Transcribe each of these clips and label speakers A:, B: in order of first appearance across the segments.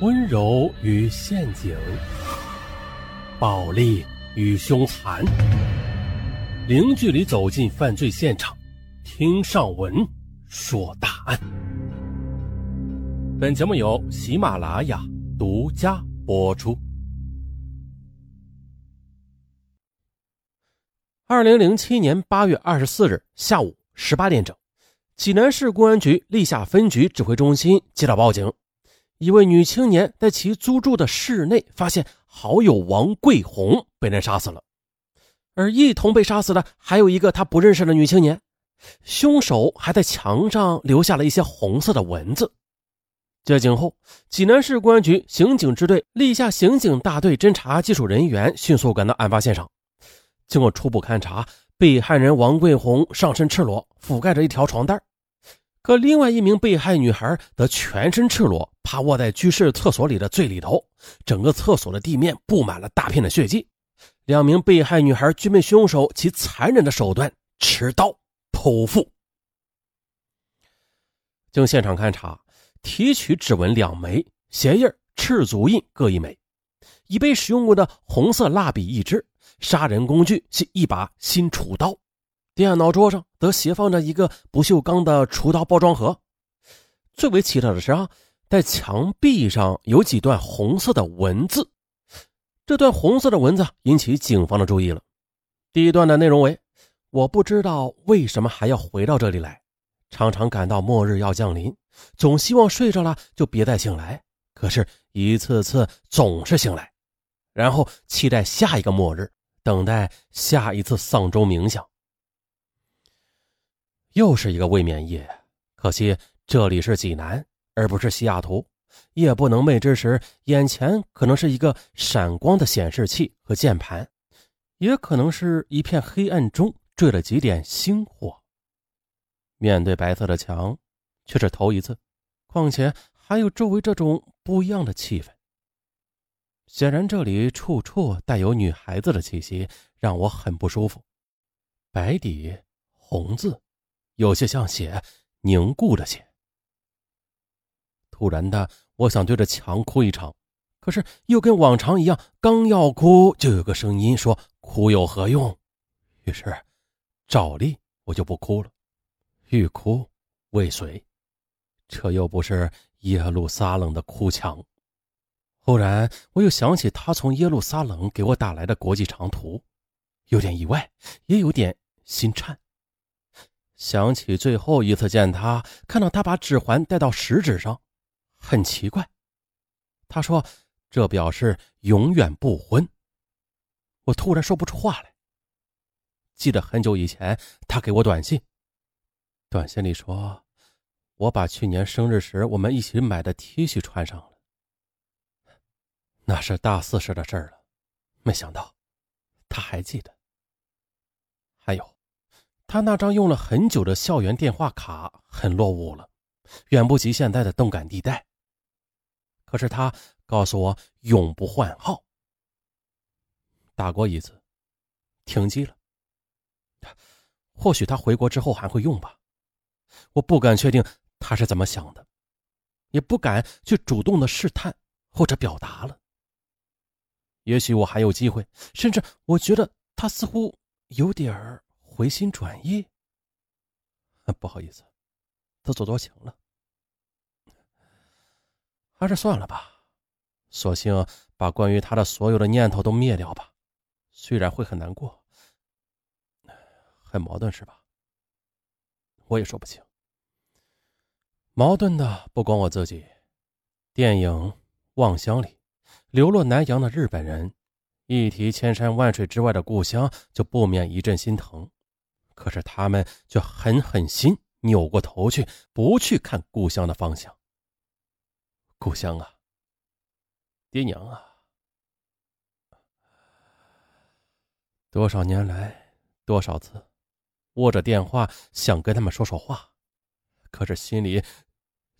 A: 温柔与陷阱，暴力与凶残，零距离走进犯罪现场，听上文说大案。本节目由喜马拉雅独家播出。二零零七年八月二十四日下午十八点整，济南市公安局历下分局指挥中心接到报警。一位女青年在其租住的室内发现好友王桂红被人杀死了，而一同被杀死的还有一个她不认识的女青年。凶手还在墙上留下了一些红色的文字。接警后，济南市公安局刑警支队立下刑警大队侦查技术人员迅速赶到案发现场。经过初步勘查，被害人王桂红上身赤裸，覆盖着一条床单。可另外一名被害女孩则全身赤裸，趴卧在居室厕所里的最里头，整个厕所的地面布满了大片的血迹。两名被害女孩均被凶手其残忍的手段持刀剖腹。经现场勘查，提取指纹两枚，鞋印、赤足印各一枚，已被使用过的红色蜡笔一支，杀人工具是一把新厨刀。电脑桌上则斜放着一个不锈钢的厨刀包装盒。最为奇特的是啊，在墙壁上有几段红色的文字。这段红色的文字引起警方的注意了。第一段的内容为：“我不知道为什么还要回到这里来，常常感到末日要降临，总希望睡着了就别再醒来，可是一次次总是醒来，然后期待下一个末日，等待下一次丧钟冥想。”又是一个未眠夜，可惜这里是济南，而不是西雅图。夜不能寐之时，眼前可能是一个闪光的显示器和键盘，也可能是一片黑暗中坠了几点星火。面对白色的墙，却是头一次，况且还有周围这种不一样的气氛。显然，这里处处带有女孩子的气息，让我很不舒服。白底红字。有些像血，凝固的血。突然的，我想对着墙哭一场，可是又跟往常一样，刚要哭，就有个声音说：“哭有何用？”于是，照例我就不哭了，欲哭未遂。这又不是耶路撒冷的哭墙。忽然，我又想起他从耶路撒冷给我打来的国际长途，有点意外，也有点心颤。想起最后一次见他，看到他把指环戴到食指上，很奇怪。他说：“这表示永远不婚。”我突然说不出话来。记得很久以前，他给我短信，短信里说：“我把去年生日时我们一起买的 T 恤穿上了。”那是大四时的事了，没想到他还记得。还有。他那张用了很久的校园电话卡很落伍了，远不及现在的动感地带。可是他告诉我永不换号。打过一次，停机了。或许他回国之后还会用吧，我不敢确定他是怎么想的，也不敢去主动的试探或者表达了。也许我还有机会，甚至我觉得他似乎有点儿。回心转意，不好意思，自作多情了，还是算了吧，索性把关于他的所有的念头都灭掉吧。虽然会很难过，很矛盾，是吧？我也说不清。矛盾的不光我自己。电影《望乡》里，流落南洋的日本人，一提千山万水之外的故乡，就不免一阵心疼。可是他们却狠狠心扭过头去，不去看故乡的方向。故乡啊，爹娘啊，多少年来，多少次握着电话想跟他们说说话，可是心里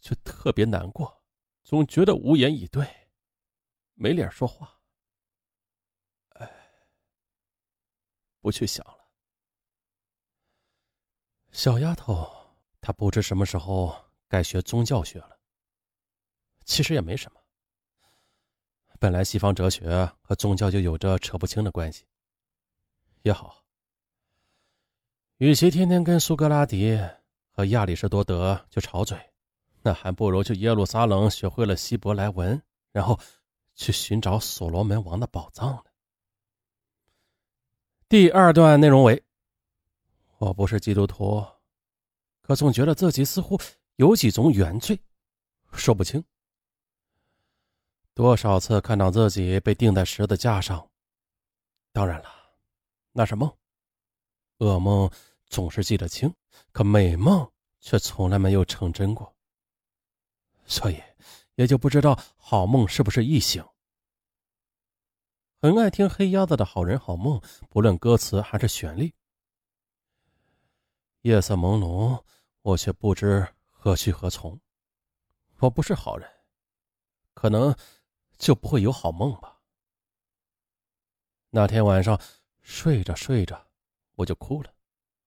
A: 却特别难过，总觉得无言以对，没脸说话。哎，不去想了。小丫头，她不知什么时候该学宗教学了。其实也没什么，本来西方哲学和宗教就有着扯不清的关系。也好，与其天天跟苏格拉底和亚里士多德就吵嘴，那还不如去耶路撒冷学会了希伯来文，然后去寻找所罗门王的宝藏呢。第二段内容为：我不是基督徒，可总觉得自己似乎有几种原罪，说不清。多少次看到自己被钉在十字架上，当然了，那是梦。噩梦总是记得清，可美梦却从来没有成真过。所以也就不知道好梦是不是异形。很爱听黑鸭子的好人好梦，不论歌词还是旋律。夜色朦胧，我却不知何去何从。我不是好人，可能。就不会有好梦吧？那天晚上睡着睡着，我就哭了。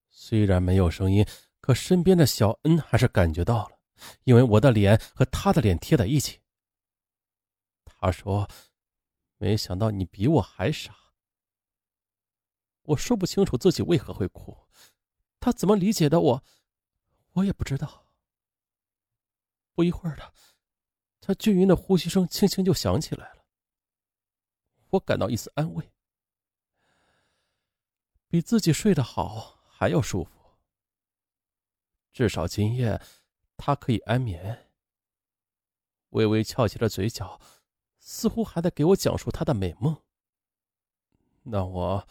A: 虽然没有声音，可身边的小恩还是感觉到了，因为我的脸和他的脸贴在一起。他说：“没想到你比我还傻。”我说不清楚自己为何会哭，他怎么理解的我，我也不知道。不一会儿的。他均匀的呼吸声轻轻就响起来了，我感到一丝安慰，比自己睡得好还要舒服。至少今夜他可以安眠。微微翘起了嘴角，似乎还在给我讲述他的美梦。那我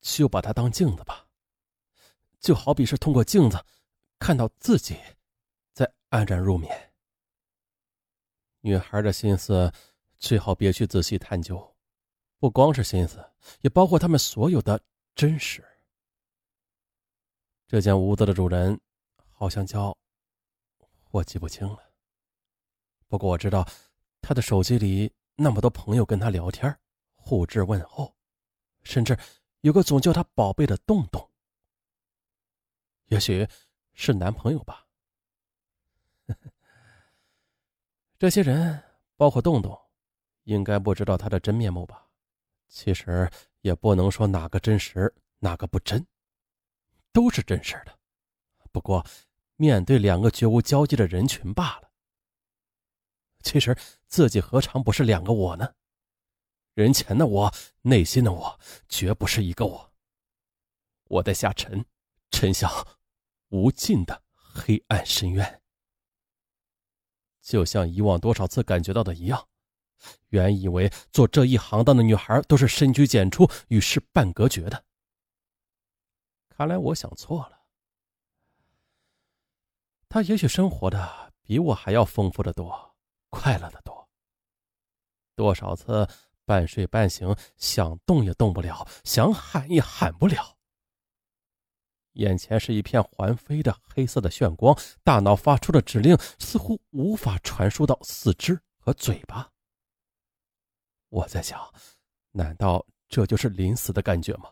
A: 就把它当镜子吧，就好比是通过镜子看到自己，在安然入眠。女孩的心思最好别去仔细探究，不光是心思，也包括他们所有的真实。这间屋子的主人好像叫……我记不清了。不过我知道，他的手机里那么多朋友跟他聊天，互致问候，甚至有个总叫他宝贝的洞洞。也许是男朋友吧。这些人，包括洞洞，应该不知道他的真面目吧？其实也不能说哪个真实，哪个不真，都是真实的。不过，面对两个绝无交集的人群罢了。其实自己何尝不是两个我呢？人前的我，内心的我，绝不是一个我。我在下沉，沉向无尽的黑暗深渊。就像以往多少次感觉到的一样，原以为做这一行当的女孩都是深居简出、与世半隔绝的，看来我想错了。她也许生活的比我还要丰富的多，快乐的多。多少次半睡半醒，想动也动不了，想喊也喊不了。眼前是一片环飞的黑色的炫光，大脑发出的指令似乎无法传输到四肢和嘴巴。我在想，难道这就是临死的感觉吗？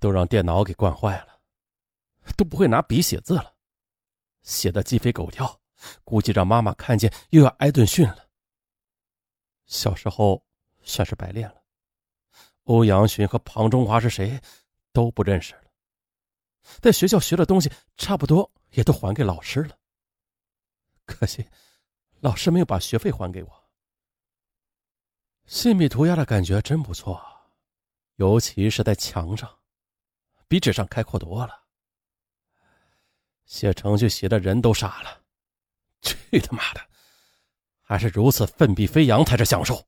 A: 都让电脑给惯坏了，都不会拿笔写字了，写的鸡飞狗跳，估计让妈妈看见又要挨顿训了。小时候算是白练了。欧阳询和庞中华是谁，都不认识了。在学校学的东西差不多也都还给老师了。可惜，老师没有把学费还给我。信笔涂鸦的感觉真不错，尤其是在墙上，比纸上开阔多了。写程序写的人都傻了。去他妈的，还是如此奋笔飞扬才是享受。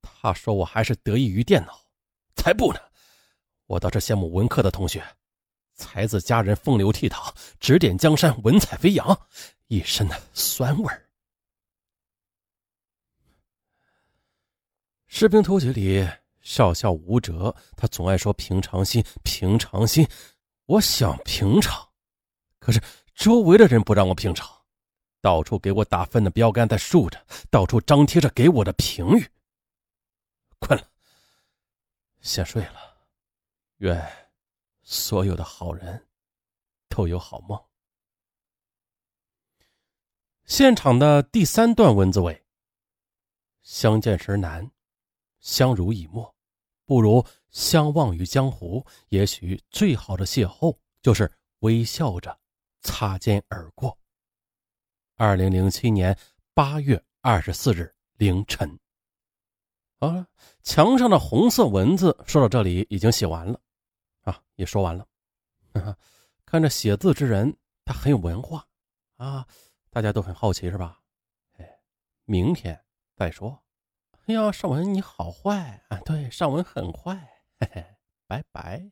A: 他说我还是得益于电脑。才不呢！我倒是羡慕文科的同学，才子佳人风流倜傥，指点江山，文采飞扬，一身的酸味儿。《士兵突击》里少校吴哲，他总爱说平常心，平常心。我想平常，可是周围的人不让我平常，到处给我打分的标杆在竖着，到处张贴着给我的评语。困了。先睡了，愿所有的好人都有好梦。现场的第三段文字为：相见时难，相濡以沫，不如相忘于江湖。也许最好的邂逅就是微笑着擦肩而过。二零零七年八月二十四日凌晨。啊，墙上的红色文字说到这里已经写完了，啊，也说完了。看着写字之人，他很有文化，啊。大家都很好奇是吧？哎，明天再说。哎呀，尚文你好坏啊！对，尚文很坏。嘿嘿，拜拜。